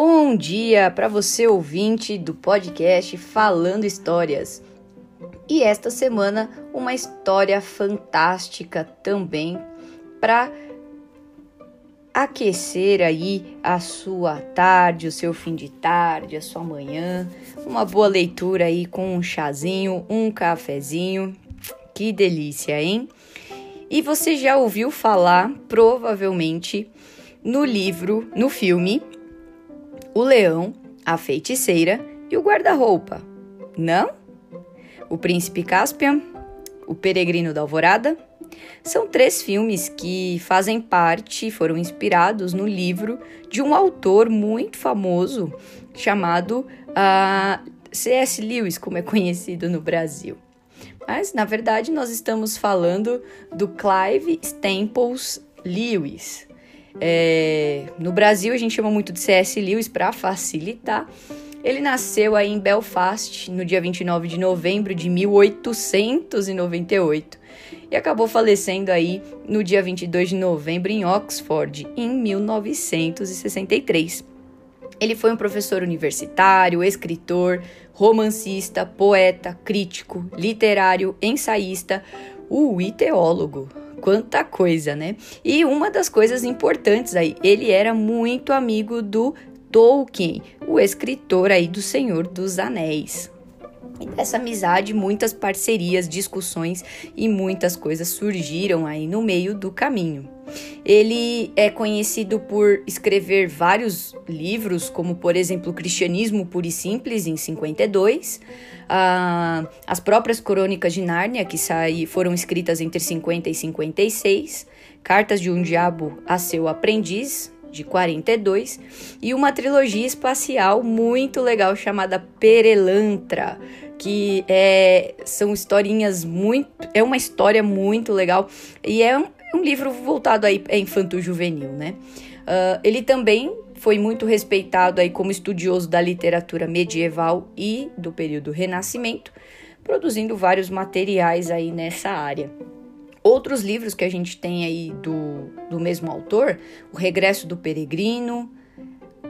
Bom dia para você ouvinte do podcast Falando Histórias. E esta semana uma história fantástica também para aquecer aí a sua tarde, o seu fim de tarde, a sua manhã, uma boa leitura aí com um chazinho, um cafezinho. Que delícia, hein? E você já ouviu falar, provavelmente, no livro, no filme O Leão, a Feiticeira e o Guarda-Roupa. Não? O Príncipe Caspian, O Peregrino da Alvorada? São três filmes que fazem parte, foram inspirados no livro de um autor muito famoso chamado uh, ah, C.S. Lewis, como é conhecido no Brasil. Mas, na verdade, nós estamos falando do Clive Staples Lewis. É, no Brasil, a gente chama muito de C.S. Lewis para facilitar. Ele nasceu aí em Belfast no dia 29 de novembro de 1898 e acabou falecendo aí no dia 22 de novembro em Oxford em 1963. Ele foi um professor universitário, escritor, romancista, poeta, crítico, literário, ensaísta, e teólogo. Quanta coisa, né? E uma das coisas importantes aí, ele era muito amigo do Tolkien, o escritor aí do Senhor dos Anéis. E dessa amizade, muitas parcerias, discussões e muitas coisas surgiram aí no meio do caminho. Ele é conhecido por escrever vários livros, como por exemplo Cristianismo Puro e Simples, em 52, ah, as próprias Crônicas de Nárnia, que saí, foram escritas entre 50 e 56, Cartas de um Diabo a Seu Aprendiz, de 42, e uma trilogia espacial muito legal chamada Perelantra, que é, são historinhas muito. É uma história muito legal e é um, um livro voltado aí a infanto-juvenil, né? Uh, ele também foi muito respeitado aí como estudioso da literatura medieval e do período Renascimento, produzindo vários materiais aí nessa área. Outros livros que a gente tem aí do, do mesmo autor, O Regresso do Peregrino,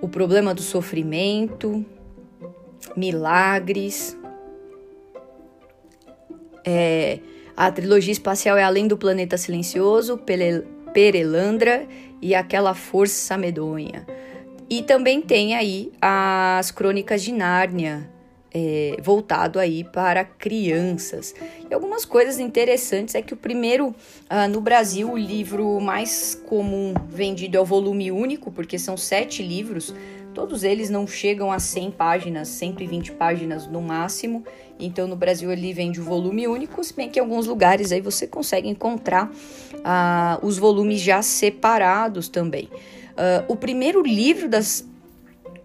O Problema do Sofrimento, Milagres, é, a trilogia espacial é Além do Planeta Silencioso, Pele, Perelandra e Aquela Força Medonha. E também tem aí as Crônicas de Nárnia, é, voltado aí para crianças. E algumas coisas interessantes é que o primeiro, ah, no Brasil, o livro mais comum vendido é o volume único, porque são sete livros, todos eles não chegam a 100 páginas, 120 páginas no máximo. Então, no Brasil, ele vende o volume único, se bem que em alguns lugares aí você consegue encontrar ah, os volumes já separados também. Uh, o primeiro livro das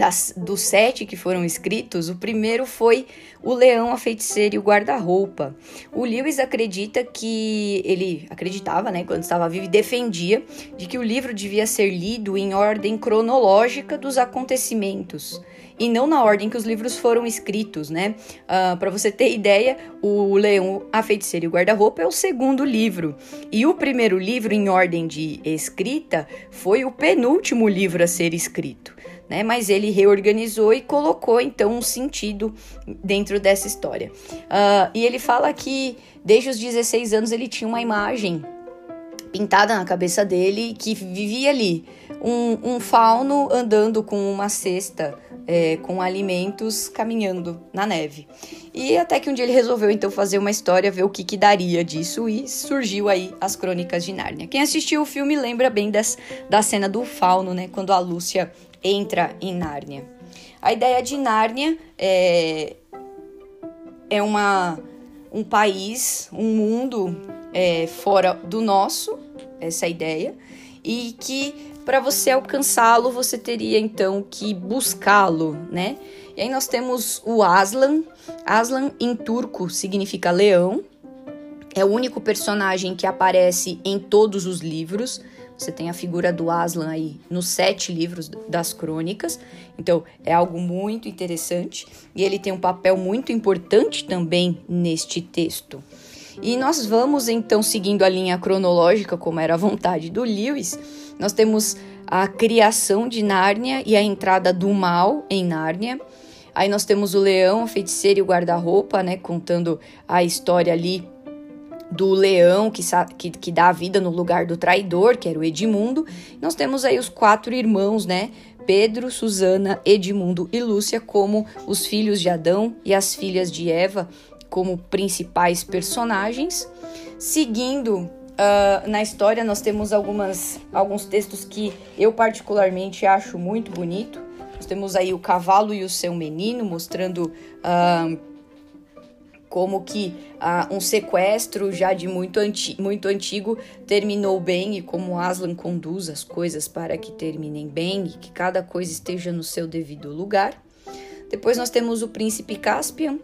das, dos sete que foram escritos, o primeiro foi O Leão, a Feiticeira e o Guarda-Roupa. O Lewis acredita que ele acreditava, né, quando estava vivo, e defendia de que o livro devia ser lido em ordem cronológica dos acontecimentos e não na ordem que os livros foram escritos, né? Uh, ah, Para você ter ideia, o Leão, a Feiticeira e o Guarda-Roupa é o segundo livro e o primeiro livro em ordem de escrita foi o penúltimo livro a ser escrito né? Mas ele reorganizou e colocou então um sentido dentro dessa história. Uh, e ele fala que desde os 16 anos ele tinha uma imagem pintada na cabeça dele que vivia ali um, um fauno andando com uma cesta é, com alimentos caminhando na neve. E até que um dia ele resolveu então fazer uma história, ver o que, que daria disso e surgiu aí as Crônicas de Nárnia. Quem assistiu o filme lembra bem das, da cena do fauno, né? Quando a Lúcia entra em Nárnia. A ideia de Nárnia é, é uma, um país, um mundo é, fora do nosso, essa é ideia, e que para você alcançá-lo você teria então que buscá-lo, né? E aí nós temos o Aslan. Aslan em turco significa leão. É o único personagem que aparece em todos os livros. Você tem a figura do Aslan aí nos sete livros das crônicas, então é algo muito interessante e ele tem um papel muito importante também neste texto. E nós vamos então seguindo a linha cronológica, como era a vontade do Lewis, Nós temos a criação de Nárnia e a entrada do mal em Nárnia. Aí nós temos o leão, a feiticeira e o guarda-roupa, né? Contando a história ali do leão que, que, que, dá a vida no lugar do traidor, que era o Edmundo. Nós temos aí os quatro irmãos, né? Pedro, Susana, Edmundo e Lúcia como os filhos de Adão e as filhas de Eva como principais personagens. Seguindo uh, na história, nós temos algumas, alguns textos que eu particularmente acho muito bonito. Nós temos aí o cavalo e o seu menino, mostrando uh, como que uh, um sequestro já de muito, anti muito antigo terminou bem e como Aslan conduz as coisas para que terminem bem e que cada coisa esteja no seu devido lugar. Depois nós temos o príncipe Caspian,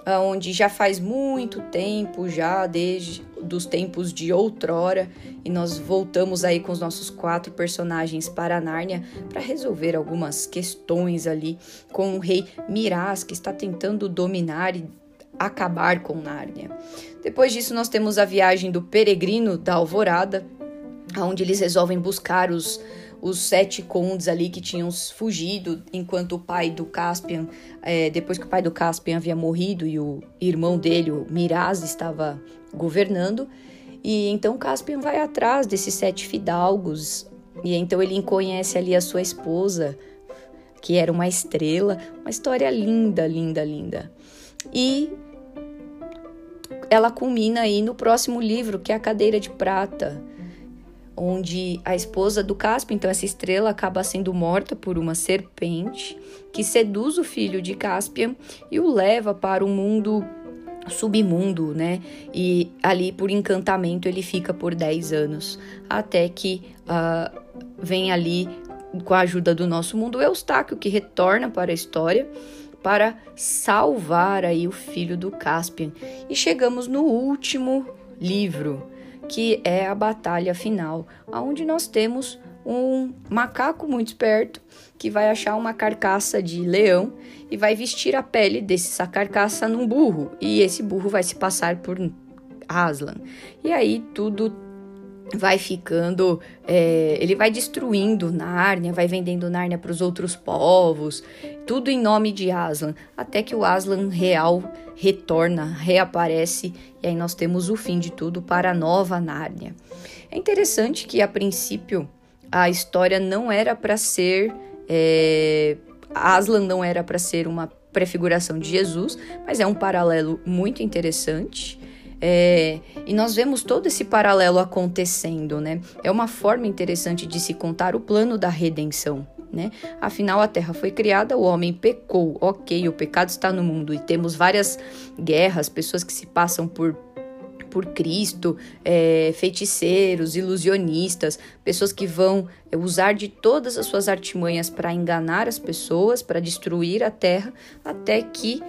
uh, onde já faz muito tempo, já desde dos tempos de outrora, e nós voltamos aí com os nossos quatro personagens para Nárnia para resolver algumas questões ali com o rei Miraz, que está tentando dominar e acabar com Nárnia. Depois disso, nós temos a viagem do peregrino da Alvorada, onde eles resolvem buscar os, os sete condes ali que tinham fugido, enquanto o pai do Caspian, é, depois que o pai do Caspian havia morrido e o irmão dele, o Miraz, estava governando. E então Caspian vai atrás desses sete fidalgos, e então ele conhece ali a sua esposa, que era uma estrela, uma história linda, linda, linda. E ela culmina aí no próximo livro, que é a Cadeira de Prata, onde a esposa do Caspio, então essa estrela, acaba sendo morta por uma serpente que seduz o filho de Caspian e o leva para o mundo submundo, né? E ali por encantamento ele fica por 10 anos, até que uh, vem ali com a ajuda do nosso mundo Eustáquio que retorna para a história para salvar aí o filho do Caspian. E chegamos no último livro, que é a batalha final, onde nós temos um macaco muito esperto que vai achar uma carcaça de leão e vai vestir a pele dessa carcaça num burro, e esse burro vai se passar por Aslan. E aí tudo vai ficando, é, ele vai destruindo Nárnia, vai vendendo Nárnia para os outros povos, tudo em nome de Aslan, até que o Aslan real retorna, reaparece e aí nós temos o fim de tudo para a nova Nárnia. É interessante que a princípio a história não era para ser é, Aslan não era para ser uma prefiguração de Jesus, mas é um paralelo muito interessante. É, e nós vemos todo esse paralelo acontecendo, né? É uma forma interessante de se contar o plano da redenção. Né? Afinal, a terra foi criada, o homem pecou, ok, o pecado está no mundo e temos várias guerras, pessoas que se passam por por Cristo, é, feiticeiros, ilusionistas, pessoas que vão é, usar de todas as suas artimanhas para enganar as pessoas, para destruir a terra, até que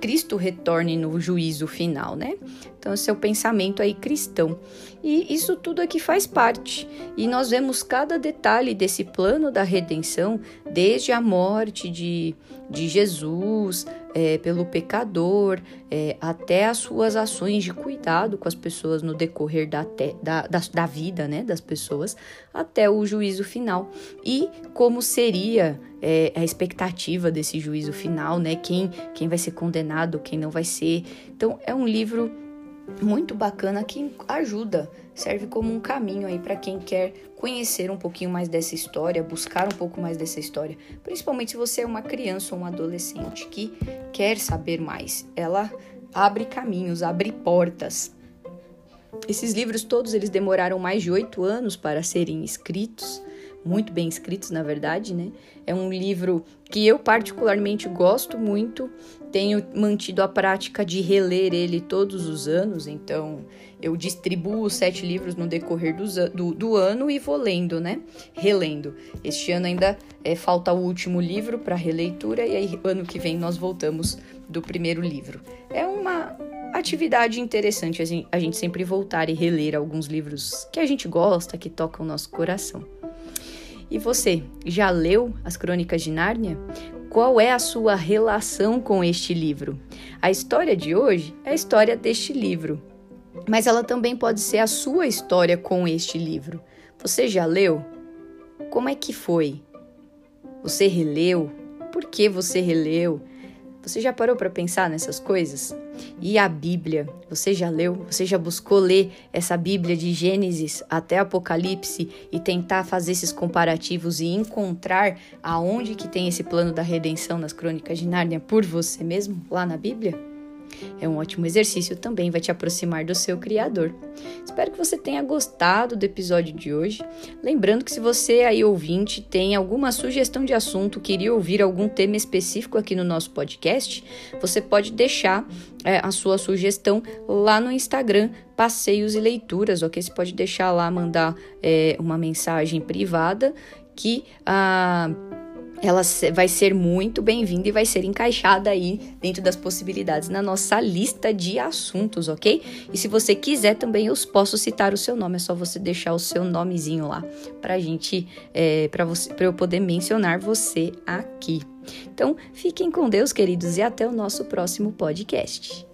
Cristo retorne no juízo final, né? Então, esse é o pensamento aí cristão. E isso tudo aqui faz parte. E nós vemos cada detalhe desse plano da redenção, desde a morte de, de Jesus é, pelo pecador, é, até as suas ações de cuidado com as pessoas no decorrer da, te, da, da, da vida né, das pessoas, até o juízo final. E como seria é, a expectativa desse juízo final, né? Quem, quem vai ser condenado, quem não vai ser. Então, é um livro muito bacana que ajuda, serve como um caminho aí para quem quer conhecer um pouquinho mais dessa história, buscar um pouco mais dessa história, principalmente se você é uma criança ou um adolescente que quer saber mais. Ela abre caminhos, abre portas. Esses livros todos eles demoraram mais de oito anos para serem escritos muito bem escritos, na verdade, né? É um livro que eu particularmente gosto muito, tenho mantido a prática de reler ele todos os anos, então eu distribuo os sete livros no decorrer do, do, do ano e vou lendo, né? Relendo. Este ano ainda é, falta o último livro para releitura e aí ano que vem nós voltamos do primeiro livro. É uma atividade interessante a gente sempre voltar e reler alguns livros que a gente gosta, que tocam o nosso coração. E você, já leu as Crônicas de Nárnia? Qual é a sua relação com este livro? A história de hoje é a história deste livro, mas ela também pode ser a sua história com este livro. Você já leu? como é que foi? Você releu? Por que você releu? Você já parou para pensar nessas coisas? E a Bíblia? Você já leu? Você já buscou ler essa Bíblia de Gênesis até Apocalipse e tentar fazer esses comparativos e encontrar aonde que tem esse plano da redenção nas Crônicas de Nárnia por você mesmo lá na Bíblia? É um ótimo exercício, também vai te aproximar do seu Criador. Espero que você tenha gostado do episódio de hoje. Lembrando que se você aí ouvinte tem alguma sugestão de assunto, queria ouvir algum tema específico aqui no nosso podcast, você pode deixar é, a sua sugestão lá no Instagram, Passeios e Leituras, ok? Você pode deixar lá, mandar é, uma mensagem privada que a. Ah, ela vai ser muito bem-vinda e vai ser encaixada aí dentro das possibilidades na nossa lista de assuntos, ok? E se você quiser também, eu posso citar o seu nome, é só você deixar o seu nomezinho lá pra gente, é, pra, você, pra eu poder mencionar você aqui. Então, fiquem com Deus, queridos, e até o nosso próximo podcast.